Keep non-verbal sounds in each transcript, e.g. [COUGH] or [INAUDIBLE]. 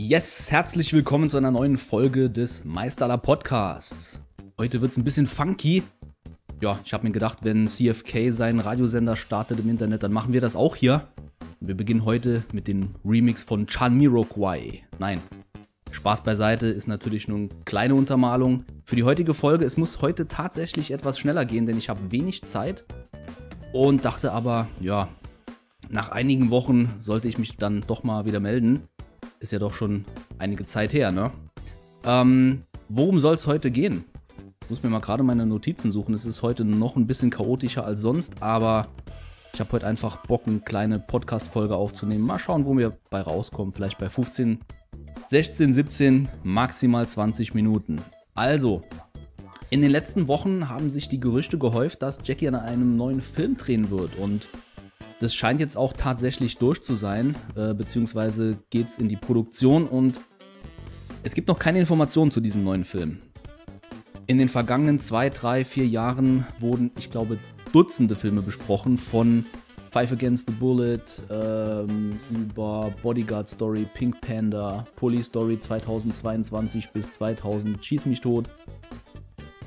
Yes, herzlich willkommen zu einer neuen Folge des Meisterler Podcasts. Heute wird es ein bisschen funky. Ja, ich habe mir gedacht, wenn CFK seinen Radiosender startet im Internet, dann machen wir das auch hier. Wir beginnen heute mit dem Remix von Chanmiroquai. Nein, Spaß beiseite ist natürlich nur eine kleine Untermalung. Für die heutige Folge, es muss heute tatsächlich etwas schneller gehen, denn ich habe wenig Zeit und dachte aber, ja, nach einigen Wochen sollte ich mich dann doch mal wieder melden. Ist ja doch schon einige Zeit her, ne? Ähm, worum soll es heute gehen? Ich muss mir mal gerade meine Notizen suchen. Es ist heute noch ein bisschen chaotischer als sonst, aber ich habe heute einfach Bock, eine kleine Podcast-Folge aufzunehmen. Mal schauen, wo wir bei rauskommen. Vielleicht bei 15, 16, 17, maximal 20 Minuten. Also, in den letzten Wochen haben sich die Gerüchte gehäuft, dass Jackie an einem neuen Film drehen wird und das scheint jetzt auch tatsächlich durch zu sein, äh, beziehungsweise geht es in die Produktion und es gibt noch keine Informationen zu diesem neuen Film. In den vergangenen zwei, drei, vier Jahren wurden, ich glaube, Dutzende Filme besprochen, von Five Against the Bullet, ähm, über Bodyguard Story, Pink Panda, Police Story 2022 bis 2000, Schieß mich tot.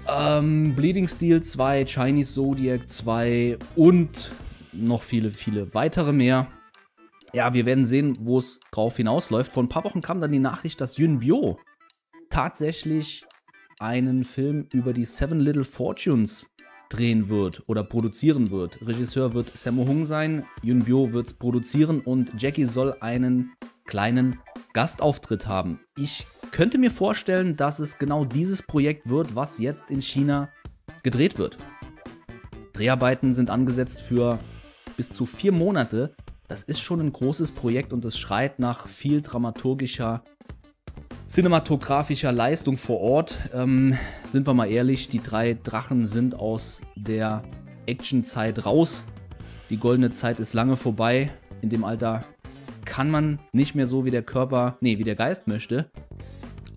Ähm, Bleeding Steel 2, Chinese Zodiac 2 und noch viele, viele weitere mehr. Ja, wir werden sehen, wo es drauf hinausläuft. Vor ein paar Wochen kam dann die Nachricht, dass Yun Bio tatsächlich einen Film über die Seven Little Fortunes drehen wird oder produzieren wird. Regisseur wird Sammo Hung sein, Yun Bio wird es produzieren und Jackie soll einen kleinen Gastauftritt haben. Ich könnte mir vorstellen, dass es genau dieses Projekt wird, was jetzt in China gedreht wird. Dreharbeiten sind angesetzt für bis zu vier Monate. Das ist schon ein großes Projekt und es schreit nach viel dramaturgischer, cinematografischer Leistung vor Ort. Ähm, sind wir mal ehrlich, die drei Drachen sind aus der Actionzeit raus. Die goldene Zeit ist lange vorbei. In dem Alter kann man nicht mehr so wie der Körper, nee, wie der Geist möchte.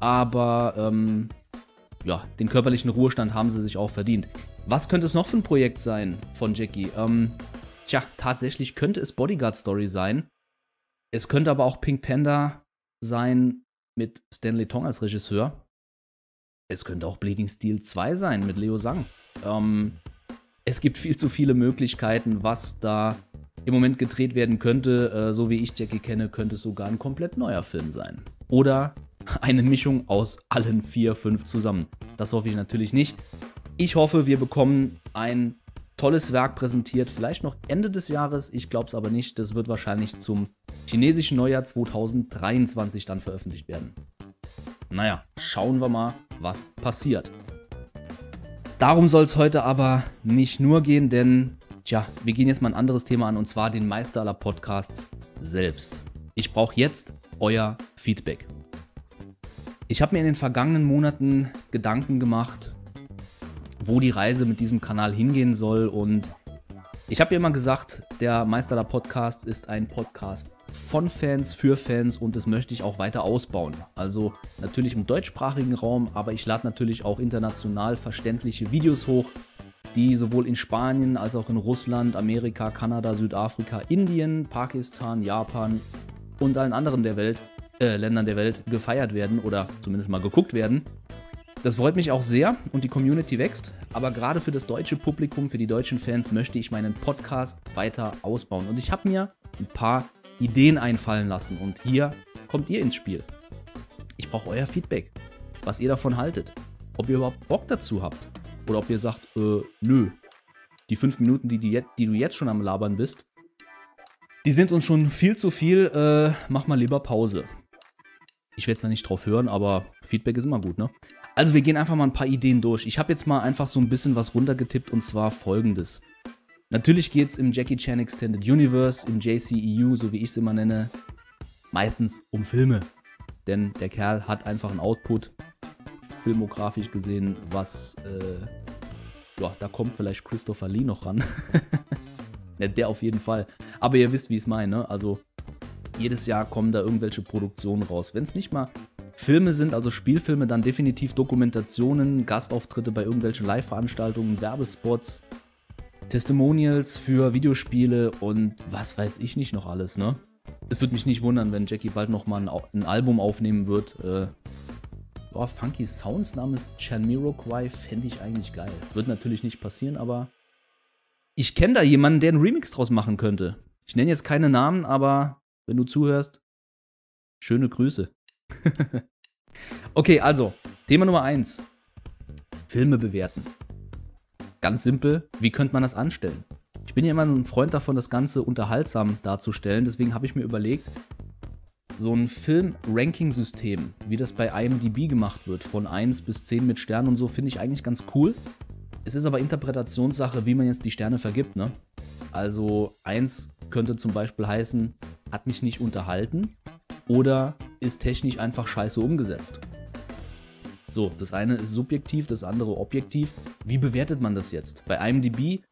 Aber ähm, ja, den körperlichen Ruhestand haben sie sich auch verdient. Was könnte es noch für ein Projekt sein von Jackie? Ähm, Tja, tatsächlich könnte es Bodyguard Story sein. Es könnte aber auch Pink Panda sein mit Stanley Tong als Regisseur. Es könnte auch Bleeding Steel 2 sein mit Leo Sang. Ähm, es gibt viel zu viele Möglichkeiten, was da im Moment gedreht werden könnte. Äh, so wie ich Jackie kenne, könnte es sogar ein komplett neuer Film sein. Oder [LAUGHS] eine Mischung aus allen vier, fünf zusammen. Das hoffe ich natürlich nicht. Ich hoffe, wir bekommen ein tolles Werk präsentiert, vielleicht noch Ende des Jahres, ich glaube es aber nicht. Das wird wahrscheinlich zum chinesischen Neujahr 2023 dann veröffentlicht werden. Naja, schauen wir mal, was passiert. Darum soll es heute aber nicht nur gehen, denn, tja, wir gehen jetzt mal ein anderes Thema an und zwar den Meister aller Podcasts selbst. Ich brauche jetzt euer Feedback. Ich habe mir in den vergangenen Monaten Gedanken gemacht, wo die Reise mit diesem Kanal hingehen soll. Und ich habe ja immer gesagt, der Meisterler Podcast ist ein Podcast von Fans, für Fans und das möchte ich auch weiter ausbauen. Also natürlich im deutschsprachigen Raum, aber ich lade natürlich auch international verständliche Videos hoch, die sowohl in Spanien als auch in Russland, Amerika, Kanada, Südafrika, Indien, Pakistan, Japan und allen anderen der Welt, äh, Ländern der Welt gefeiert werden oder zumindest mal geguckt werden. Das freut mich auch sehr und die Community wächst. Aber gerade für das deutsche Publikum, für die deutschen Fans möchte ich meinen Podcast weiter ausbauen. Und ich habe mir ein paar Ideen einfallen lassen. Und hier kommt ihr ins Spiel. Ich brauche euer Feedback, was ihr davon haltet. Ob ihr überhaupt Bock dazu habt. Oder ob ihr sagt, äh, nö. Die fünf Minuten, die, die, die du jetzt schon am Labern bist, die sind uns schon viel zu viel. Äh, mach mal lieber Pause. Ich werde zwar nicht drauf hören, aber Feedback ist immer gut, ne? Also wir gehen einfach mal ein paar Ideen durch. Ich habe jetzt mal einfach so ein bisschen was runtergetippt und zwar folgendes. Natürlich geht es im Jackie Chan Extended Universe, im JCEU, so wie ich es immer nenne, meistens um Filme. Denn der Kerl hat einfach einen Output, filmografisch gesehen, was, äh, ja, da kommt vielleicht Christopher Lee noch ran. [LAUGHS] ja, der auf jeden Fall. Aber ihr wisst, wie ich es meine. Ne? Also jedes Jahr kommen da irgendwelche Produktionen raus. Wenn es nicht mal Filme sind, also Spielfilme, dann definitiv Dokumentationen, Gastauftritte bei irgendwelchen Live-Veranstaltungen, Werbespots, Testimonials für Videospiele und was weiß ich nicht noch alles, ne? es würde mich nicht wundern, wenn Jackie bald nochmal ein, ein Album aufnehmen wird. Äh, oh, Funky Sounds namens Chanmiroquai fände ich eigentlich geil. Wird natürlich nicht passieren, aber ich kenne da jemanden, der einen Remix draus machen könnte. Ich nenne jetzt keine Namen, aber wenn du zuhörst, schöne Grüße. [LAUGHS] okay, also, Thema Nummer 1. Filme bewerten. Ganz simpel, wie könnte man das anstellen? Ich bin ja immer ein Freund davon, das Ganze unterhaltsam darzustellen. Deswegen habe ich mir überlegt, so ein Film-Ranking-System, wie das bei IMDb gemacht wird, von 1 bis 10 mit Sternen und so, finde ich eigentlich ganz cool. Es ist aber Interpretationssache, wie man jetzt die Sterne vergibt, ne? Also 1 könnte zum Beispiel heißen, hat mich nicht unterhalten oder ist technisch einfach scheiße umgesetzt. So, das eine ist subjektiv, das andere objektiv. Wie bewertet man das jetzt? Bei IMDb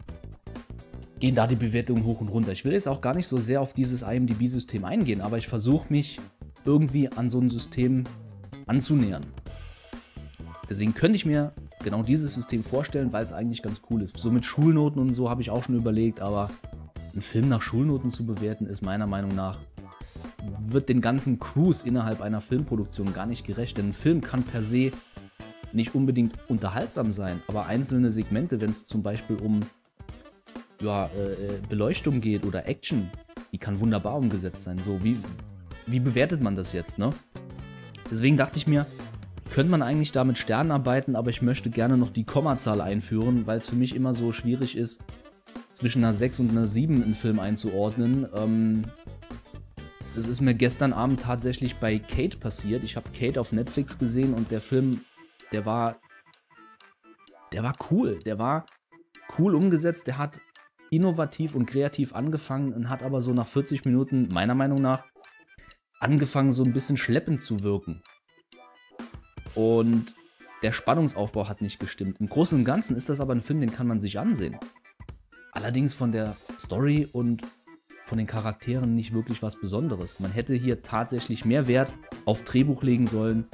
gehen da die Bewertungen hoch und runter. Ich will jetzt auch gar nicht so sehr auf dieses IMDb-System eingehen, aber ich versuche mich irgendwie an so ein System anzunähern. Deswegen könnte ich mir genau dieses System vorstellen, weil es eigentlich ganz cool ist. So mit Schulnoten und so habe ich auch schon überlegt, aber einen Film nach Schulnoten zu bewerten, ist meiner Meinung nach, wird den ganzen Crews innerhalb einer Filmproduktion gar nicht gerecht. Denn ein Film kann per se nicht unbedingt unterhaltsam sein, aber einzelne Segmente, wenn es zum Beispiel um ja, äh, äh, Beleuchtung geht oder Action, die kann wunderbar umgesetzt sein. So, wie, wie bewertet man das jetzt, ne? Deswegen dachte ich mir, könnte man eigentlich da mit Sternen arbeiten, aber ich möchte gerne noch die Kommazahl einführen, weil es für mich immer so schwierig ist, zwischen einer 6 und einer 7 einen Film einzuordnen. Ähm, das ist mir gestern Abend tatsächlich bei Kate passiert. Ich habe Kate auf Netflix gesehen und der Film, der war. Der war cool. Der war cool umgesetzt. Der hat innovativ und kreativ angefangen und hat aber so nach 40 Minuten, meiner Meinung nach, angefangen, so ein bisschen schleppend zu wirken. Und der Spannungsaufbau hat nicht gestimmt. Im Großen und Ganzen ist das aber ein Film, den kann man sich ansehen. Allerdings von der Story und von den Charakteren nicht wirklich was Besonderes. Man hätte hier tatsächlich mehr Wert auf Drehbuch legen sollen,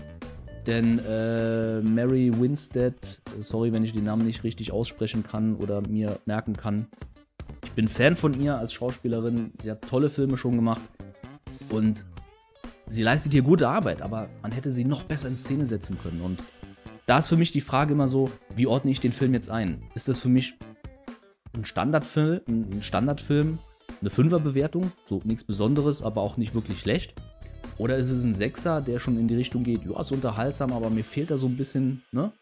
denn äh, Mary Winstead, sorry, wenn ich den Namen nicht richtig aussprechen kann oder mir merken kann, ich bin Fan von ihr als Schauspielerin. Sie hat tolle Filme schon gemacht und sie leistet hier gute Arbeit, aber man hätte sie noch besser in Szene setzen können. Und da ist für mich die Frage immer so, wie ordne ich den Film jetzt ein? Ist das für mich ein Standardfilm, ein Standardfilm, eine Fünferbewertung, so nichts Besonderes, aber auch nicht wirklich schlecht? Oder ist es ein Sechser, der schon in die Richtung geht, ja, ist unterhaltsam, aber mir fehlt da so ein bisschen, ne?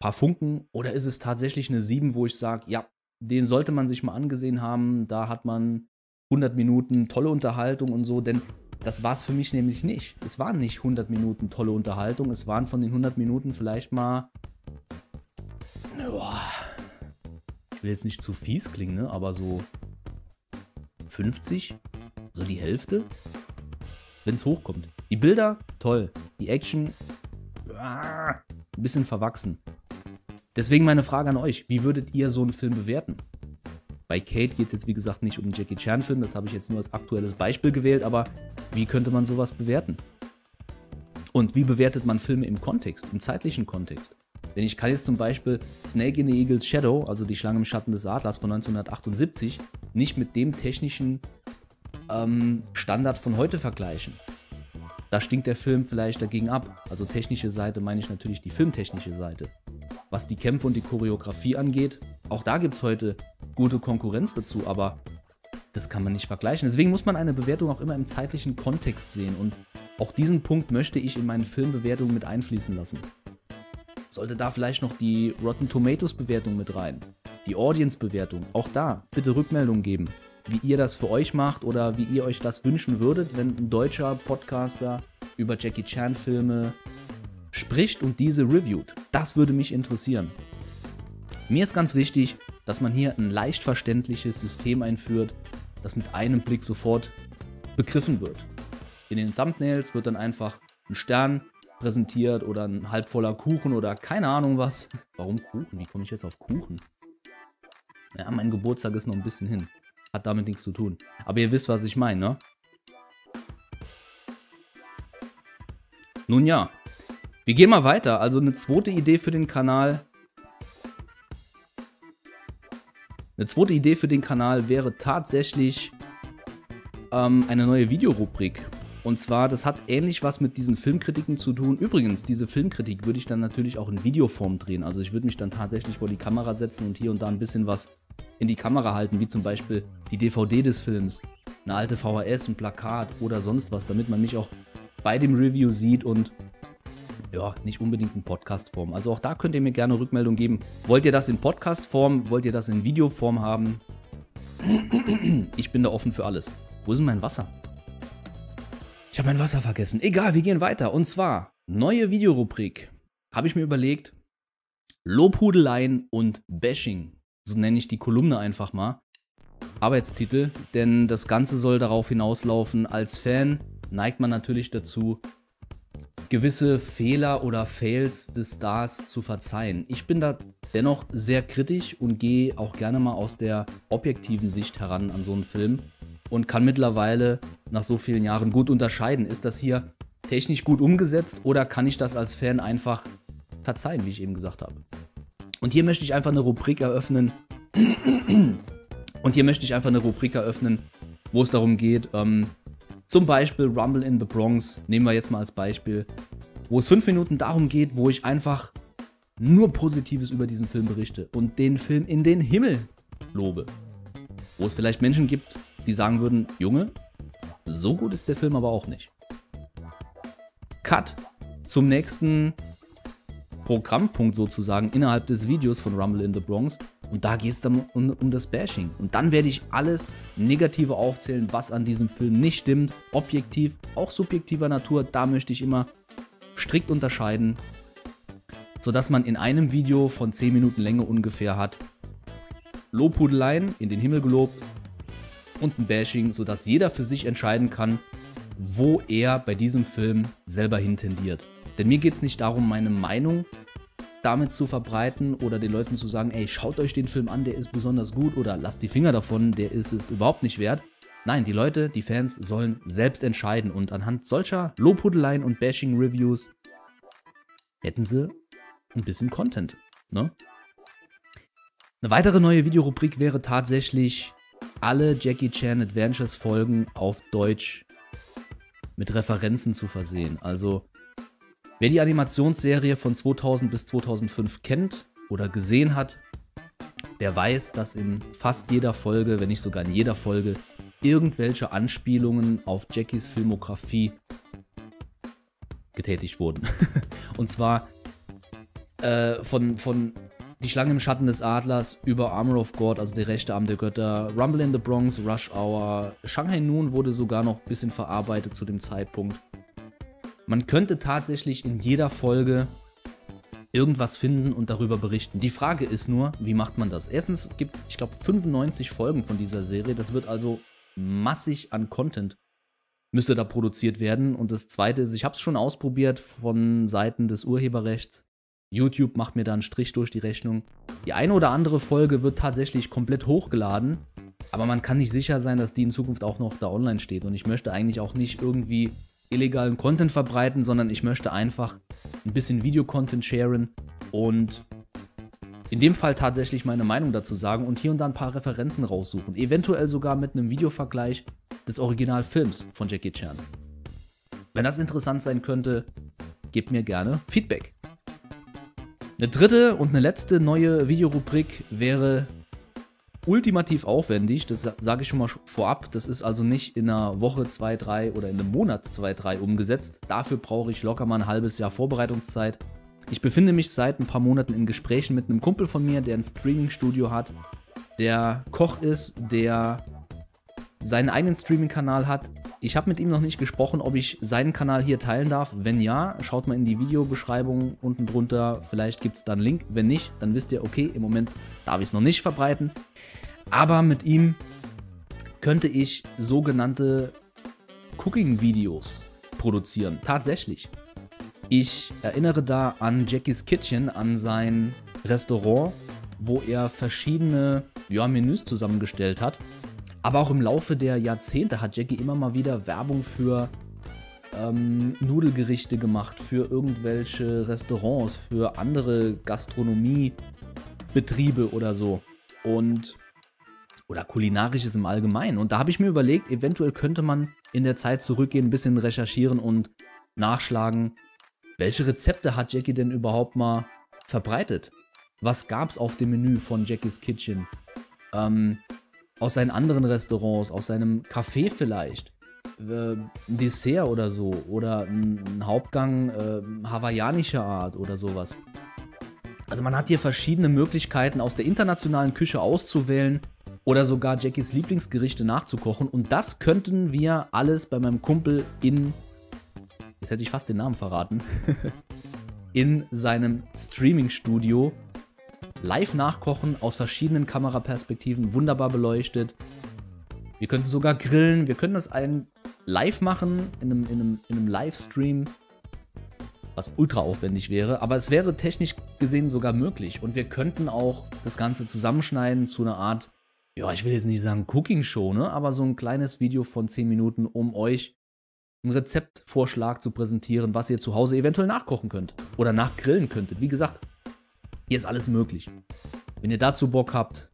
Paar Funken. Oder ist es tatsächlich eine 7, wo ich sage, ja, den sollte man sich mal angesehen haben. Da hat man 100 Minuten tolle Unterhaltung und so, denn das war es für mich nämlich nicht. Es waren nicht 100 Minuten tolle Unterhaltung, es waren von den 100 Minuten vielleicht mal. Ich will jetzt nicht zu fies klingen, ne? aber so 50, so die Hälfte, wenn es hochkommt. Die Bilder, toll. Die Action, ah, ein bisschen verwachsen. Deswegen meine Frage an euch: Wie würdet ihr so einen Film bewerten? Bei Kate geht es jetzt wie gesagt nicht um einen Jackie Chan-Film, das habe ich jetzt nur als aktuelles Beispiel gewählt, aber wie könnte man sowas bewerten? Und wie bewertet man Filme im Kontext, im zeitlichen Kontext? Denn ich kann jetzt zum Beispiel Snake in the Eagle's Shadow, also die Schlange im Schatten des Adlers von 1978, nicht mit dem technischen ähm, Standard von heute vergleichen. Da stinkt der Film vielleicht dagegen ab. Also technische Seite meine ich natürlich die filmtechnische Seite was die Kämpfe und die Choreografie angeht. Auch da gibt es heute gute Konkurrenz dazu, aber das kann man nicht vergleichen. Deswegen muss man eine Bewertung auch immer im zeitlichen Kontext sehen und auch diesen Punkt möchte ich in meine Filmbewertung mit einfließen lassen. Sollte da vielleicht noch die Rotten Tomatoes Bewertung mit rein, die Audience Bewertung, auch da bitte Rückmeldung geben, wie ihr das für euch macht oder wie ihr euch das wünschen würdet, wenn ein deutscher Podcaster über Jackie Chan Filme spricht und diese reviewt. Das würde mich interessieren. Mir ist ganz wichtig, dass man hier ein leicht verständliches System einführt, das mit einem Blick sofort begriffen wird. In den Thumbnails wird dann einfach ein Stern präsentiert oder ein halb voller Kuchen oder keine Ahnung was. Warum Kuchen? Wie komme ich jetzt auf Kuchen? Ja, mein Geburtstag ist noch ein bisschen hin. Hat damit nichts zu tun. Aber ihr wisst, was ich meine, ne? Nun ja, wir gehen mal weiter. Also eine zweite Idee für den Kanal. Eine zweite Idee für den Kanal wäre tatsächlich ähm, eine neue Videorubrik. Und zwar, das hat ähnlich was mit diesen Filmkritiken zu tun. Übrigens, diese Filmkritik würde ich dann natürlich auch in Videoform drehen. Also ich würde mich dann tatsächlich vor die Kamera setzen und hier und da ein bisschen was in die Kamera halten, wie zum Beispiel die DVD des Films, eine alte VHS, ein Plakat oder sonst was, damit man mich auch bei dem Review sieht und ja, nicht unbedingt in Podcast-Form. Also auch da könnt ihr mir gerne Rückmeldung geben. Wollt ihr das in Podcast-Form? Wollt ihr das in Videoform haben? Ich bin da offen für alles. Wo ist denn mein Wasser? Ich habe mein Wasser vergessen. Egal, wir gehen weiter. Und zwar, neue Videorubrik. Habe ich mir überlegt, Lobhudeleien und Bashing. So nenne ich die Kolumne einfach mal. Arbeitstitel, denn das Ganze soll darauf hinauslaufen, als Fan neigt man natürlich dazu, gewisse Fehler oder Fails des Stars zu verzeihen. Ich bin da dennoch sehr kritisch und gehe auch gerne mal aus der objektiven Sicht heran an so einen Film und kann mittlerweile nach so vielen Jahren gut unterscheiden. Ist das hier technisch gut umgesetzt oder kann ich das als Fan einfach verzeihen, wie ich eben gesagt habe? Und hier möchte ich einfach eine Rubrik eröffnen. Und hier möchte ich einfach eine Rubrik eröffnen, wo es darum geht, ähm, zum Beispiel Rumble in the Bronx, nehmen wir jetzt mal als Beispiel, wo es fünf Minuten darum geht, wo ich einfach nur Positives über diesen Film berichte und den Film in den Himmel lobe. Wo es vielleicht Menschen gibt, die sagen würden, Junge, so gut ist der Film aber auch nicht. Cut zum nächsten Programmpunkt sozusagen innerhalb des Videos von Rumble in the Bronx. Und da geht es dann um, um, das Bashing. Und dann werde ich alles Negative aufzählen, was an diesem Film nicht stimmt. Objektiv, auch subjektiver Natur. Da möchte ich immer strikt unterscheiden. Sodass man in einem Video von 10 Minuten Länge ungefähr hat. Lobhudeleien in den Himmel gelobt und ein Bashing, sodass jeder für sich entscheiden kann, wo er bei diesem Film selber hintendiert. Denn mir geht es nicht darum, meine Meinung damit zu verbreiten oder den Leuten zu sagen, ey, schaut euch den Film an, der ist besonders gut oder lasst die Finger davon, der ist es überhaupt nicht wert. Nein, die Leute, die Fans sollen selbst entscheiden und anhand solcher Lobhudeleien und Bashing-Reviews hätten sie ein bisschen Content. Ne? Eine weitere neue Videorubrik wäre tatsächlich alle Jackie Chan Adventures Folgen auf Deutsch mit Referenzen zu versehen. Also, wer die Animationsserie von 2000 bis 2005 kennt oder gesehen hat, der weiß, dass in fast jeder Folge, wenn nicht sogar in jeder Folge, irgendwelche Anspielungen auf Jackies Filmografie getätigt wurden. [LAUGHS] Und zwar äh, von, von die Schlange im Schatten des Adlers über Armor of God, also der rechte Arm der Götter, Rumble in the Bronx, Rush Hour, Shanghai Noon wurde sogar noch ein bisschen verarbeitet zu dem Zeitpunkt. Man könnte tatsächlich in jeder Folge irgendwas finden und darüber berichten. Die Frage ist nur, wie macht man das? Erstens gibt es, ich glaube, 95 Folgen von dieser Serie. Das wird also massig an Content müsste da produziert werden. Und das Zweite ist, ich habe es schon ausprobiert von Seiten des Urheberrechts. YouTube macht mir da einen Strich durch die Rechnung. Die eine oder andere Folge wird tatsächlich komplett hochgeladen, aber man kann nicht sicher sein, dass die in Zukunft auch noch da online steht. Und ich möchte eigentlich auch nicht irgendwie illegalen Content verbreiten, sondern ich möchte einfach ein bisschen Videocontent sharen und in dem Fall tatsächlich meine Meinung dazu sagen und hier und da ein paar Referenzen raussuchen. Eventuell sogar mit einem Videovergleich des Originalfilms von Jackie Chan. Wenn das interessant sein könnte, gebt mir gerne Feedback. Eine dritte und eine letzte neue Videorubrik wäre ultimativ aufwendig. Das sage ich schon mal vorab. Das ist also nicht in einer Woche, zwei, drei oder in einem Monat, zwei, drei umgesetzt. Dafür brauche ich locker mal ein halbes Jahr Vorbereitungszeit. Ich befinde mich seit ein paar Monaten in Gesprächen mit einem Kumpel von mir, der ein Streaming-Studio hat, der Koch ist, der seinen eigenen Streaming-Kanal hat, ich habe mit ihm noch nicht gesprochen, ob ich seinen Kanal hier teilen darf. Wenn ja, schaut mal in die Videobeschreibung unten drunter. Vielleicht gibt es da einen Link. Wenn nicht, dann wisst ihr, okay, im Moment darf ich es noch nicht verbreiten. Aber mit ihm könnte ich sogenannte Cooking-Videos produzieren. Tatsächlich. Ich erinnere da an Jackie's Kitchen, an sein Restaurant, wo er verschiedene ja, Menüs zusammengestellt hat aber auch im Laufe der Jahrzehnte hat Jackie immer mal wieder Werbung für ähm, Nudelgerichte gemacht, für irgendwelche Restaurants, für andere Gastronomiebetriebe oder so. Und oder kulinarisches im Allgemeinen. Und da habe ich mir überlegt, eventuell könnte man in der Zeit zurückgehen, ein bisschen recherchieren und nachschlagen, welche Rezepte hat Jackie denn überhaupt mal verbreitet? Was gab es auf dem Menü von Jackies Kitchen? Ähm, aus seinen anderen Restaurants, aus seinem Café vielleicht? Äh, ein Dessert oder so? Oder ein, Hauptgang äh, hawaiianischer Art oder sowas? Also man hat hier verschiedene Möglichkeiten aus der internationalen Küche auszuwählen oder sogar Jackies Lieblingsgerichte nachzukochen. Und das könnten wir alles bei meinem Kumpel in jetzt hätte ich fast den Namen verraten, [LAUGHS] in seinem Streaming-Studio live nachkochen aus verschiedenen Kameraperspektiven, wunderbar beleuchtet. Wir könnten sogar grillen, wir könnten das ein live machen, in einem, in einem, in einem Livestream, was ultra aufwendig wäre, aber es wäre technisch gesehen sogar möglich. Und wir könnten auch das Ganze zusammenschneiden zu einer Art, ja, ich will jetzt nicht sagen Cooking-Show, ne? aber so ein kleines Video von 10 Minuten, um euch einen Rezeptvorschlag zu präsentieren, was ihr zu Hause eventuell nachkochen könnt oder nachgrillen könntet. Wie gesagt, hier ist alles möglich. Wenn ihr dazu Bock habt,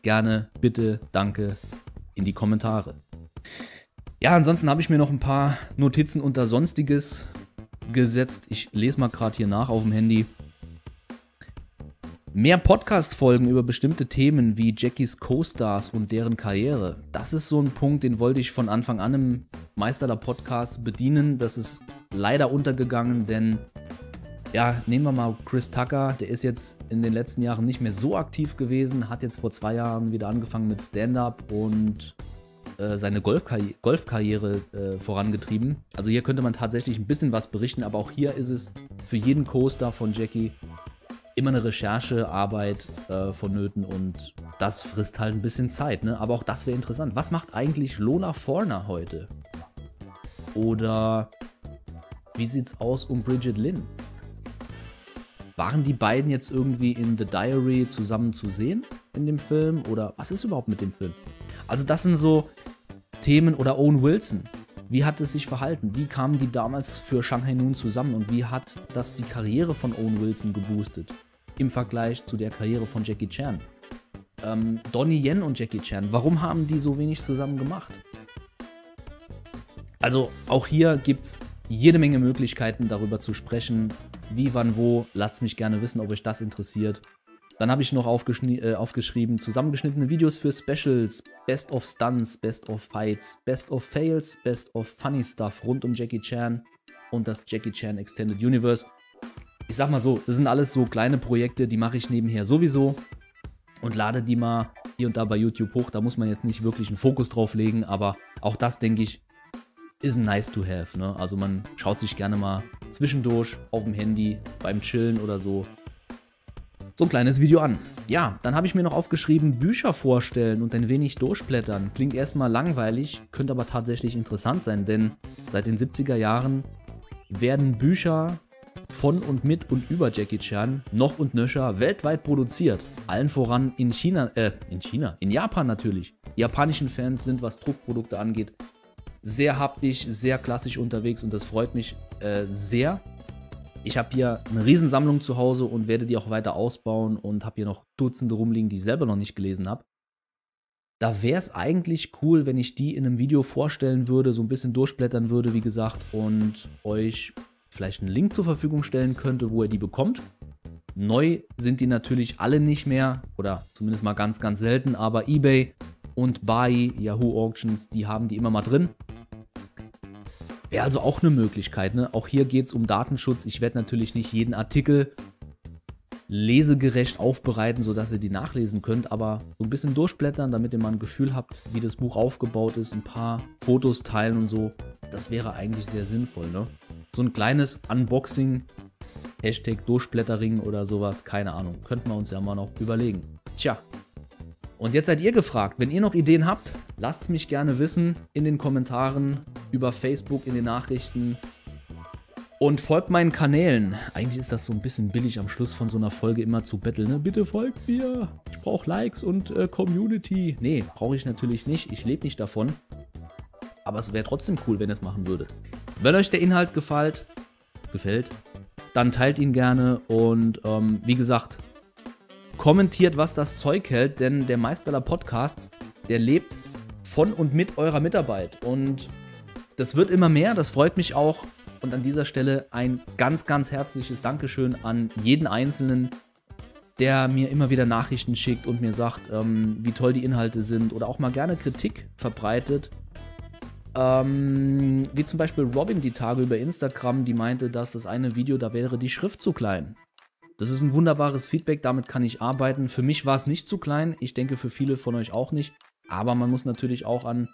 gerne, bitte, danke in die Kommentare. Ja, ansonsten habe ich mir noch ein paar Notizen unter Sonstiges gesetzt. Ich lese mal gerade hier nach auf dem Handy. Mehr Podcast-Folgen über bestimmte Themen wie Jackies Co-Stars und deren Karriere. Das ist so ein Punkt, den wollte ich von Anfang an im Meisterler Podcast bedienen. Das ist leider untergegangen, denn ja, nehmen wir mal Chris Tucker, der ist jetzt in den letzten Jahren nicht mehr so aktiv gewesen, hat jetzt vor zwei Jahren wieder angefangen mit Stand-up und äh, seine Golfkarri Golfkarriere äh, vorangetrieben. Also hier könnte man tatsächlich ein bisschen was berichten, aber auch hier ist es für jeden Co-Star von Jackie immer eine Recherchearbeit äh, vonnöten und das frisst halt ein bisschen Zeit, ne? Aber auch das wäre interessant. Was macht eigentlich Lola Forner heute? Oder wie sieht's aus um Bridget Lynn? Waren die beiden jetzt irgendwie in The Diary zusammen zu sehen in dem Film? Oder was ist überhaupt mit dem Film? Also, das sind so Themen oder Owen Wilson. Wie hat es sich verhalten? Wie kamen die damals für Shanghai Noon zusammen und wie hat das die Karriere von Owen Wilson geboostet im Vergleich zu der Karriere von Jackie Chan? Ähm, Donnie Yen und Jackie Chan, warum haben die so wenig zusammen gemacht? Also auch hier gibt es jede Menge Möglichkeiten darüber zu sprechen, wie, wann, wo. Lasst mich gerne wissen, ob euch das interessiert. Dann habe ich noch äh, aufgeschrieben, zusammengeschnittene Videos für Specials, Best of Stunts, Best of Fights, Best of Fails, Best of Funny Stuff rund um Jackie Chan und das Jackie Chan Extended Universe. Ich sag mal so, das sind alles so kleine Projekte, die mache ich nebenher sowieso und lade die mal hier und da bei YouTube hoch. Da muss man jetzt nicht wirklich einen Fokus drauf legen, aber auch das, denke ich, ist nice to have. Ne? Also man schaut sich gerne mal zwischendurch auf dem Handy beim Chillen oder so so ein kleines Video an. Ja, dann habe ich mir noch aufgeschrieben, Bücher vorstellen und ein wenig durchblättern. Klingt erstmal langweilig, könnte aber tatsächlich interessant sein, denn seit den 70er Jahren werden Bücher von und mit und über Jackie Chan noch und nöcher weltweit produziert. Allen voran in China, äh, in China, in Japan natürlich. Die japanischen Fans sind, was Druckprodukte angeht, sehr haptisch, sehr klassisch unterwegs und das freut mich äh, sehr. Ich habe hier eine Riesensammlung zu Hause und werde die auch weiter ausbauen und habe hier noch Dutzende rumliegen, die ich selber noch nicht gelesen habe. Da wäre es eigentlich cool, wenn ich die in einem Video vorstellen würde, so ein bisschen durchblättern würde, wie gesagt, und euch vielleicht einen Link zur Verfügung stellen könnte, wo ihr die bekommt. Neu sind die natürlich alle nicht mehr, oder zumindest mal ganz, ganz selten, aber eBay und Buy, Yahoo Auctions, die haben die immer mal drin. Wäre also auch eine Möglichkeit. Ne? Auch hier geht es um Datenschutz. Ich werde natürlich nicht jeden Artikel lesegerecht aufbereiten, sodass ihr die nachlesen könnt, aber so ein bisschen durchblättern, damit ihr mal ein Gefühl habt, wie das Buch aufgebaut ist, ein paar Fotos teilen und so. Das wäre eigentlich sehr sinnvoll. Ne? So ein kleines Unboxing, Hashtag Durchblättering oder sowas, keine Ahnung. Könnten wir uns ja mal noch überlegen. Tja, und jetzt seid ihr gefragt, wenn ihr noch Ideen habt, lasst mich gerne wissen in den Kommentaren, über Facebook, in den Nachrichten. Und folgt meinen Kanälen. Eigentlich ist das so ein bisschen billig am Schluss von so einer Folge immer zu betteln. Ne? Bitte folgt mir. Ich brauche Likes und äh, Community. Nee, brauche ich natürlich nicht. Ich lebe nicht davon. Aber es wäre trotzdem cool, wenn ihr es machen würdet. Wenn euch der Inhalt gefällt, gefällt, dann teilt ihn gerne. Und ähm, wie gesagt, kommentiert, was das Zeug hält, denn der Meister der Podcasts, der lebt von und mit eurer Mitarbeit. Und das wird immer mehr, das freut mich auch. Und an dieser Stelle ein ganz, ganz herzliches Dankeschön an jeden Einzelnen, der mir immer wieder Nachrichten schickt und mir sagt, ähm, wie toll die Inhalte sind oder auch mal gerne Kritik verbreitet. Ähm, wie zum Beispiel Robin die Tage über Instagram, die meinte, dass das eine Video, da wäre die Schrift zu klein. Das ist ein wunderbares Feedback, damit kann ich arbeiten. Für mich war es nicht zu klein, ich denke für viele von euch auch nicht. Aber man muss natürlich auch an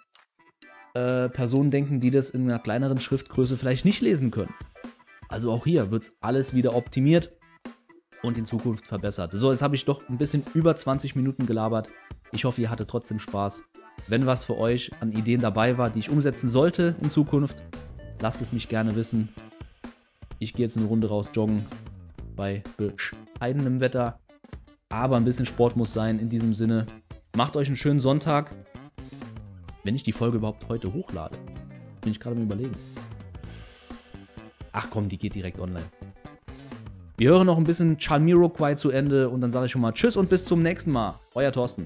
äh, Personen denken, die das in einer kleineren Schriftgröße vielleicht nicht lesen können. Also auch hier wird es alles wieder optimiert und in Zukunft verbessert. So, jetzt habe ich doch ein bisschen über 20 Minuten gelabert. Ich hoffe, ihr hattet trotzdem Spaß. Wenn was für euch an Ideen dabei war, die ich umsetzen sollte in Zukunft, lasst es mich gerne wissen. Ich gehe jetzt eine Runde raus joggen bei bescheidenem Wetter. Aber ein bisschen Sport muss sein in diesem Sinne. Macht euch einen schönen Sonntag. Wenn ich die Folge überhaupt heute hochlade, bin ich gerade am Überlegen. Ach komm, die geht direkt online. Wir hören noch ein bisschen Chalmiroquai zu Ende und dann sage ich schon mal Tschüss und bis zum nächsten Mal. Euer Thorsten.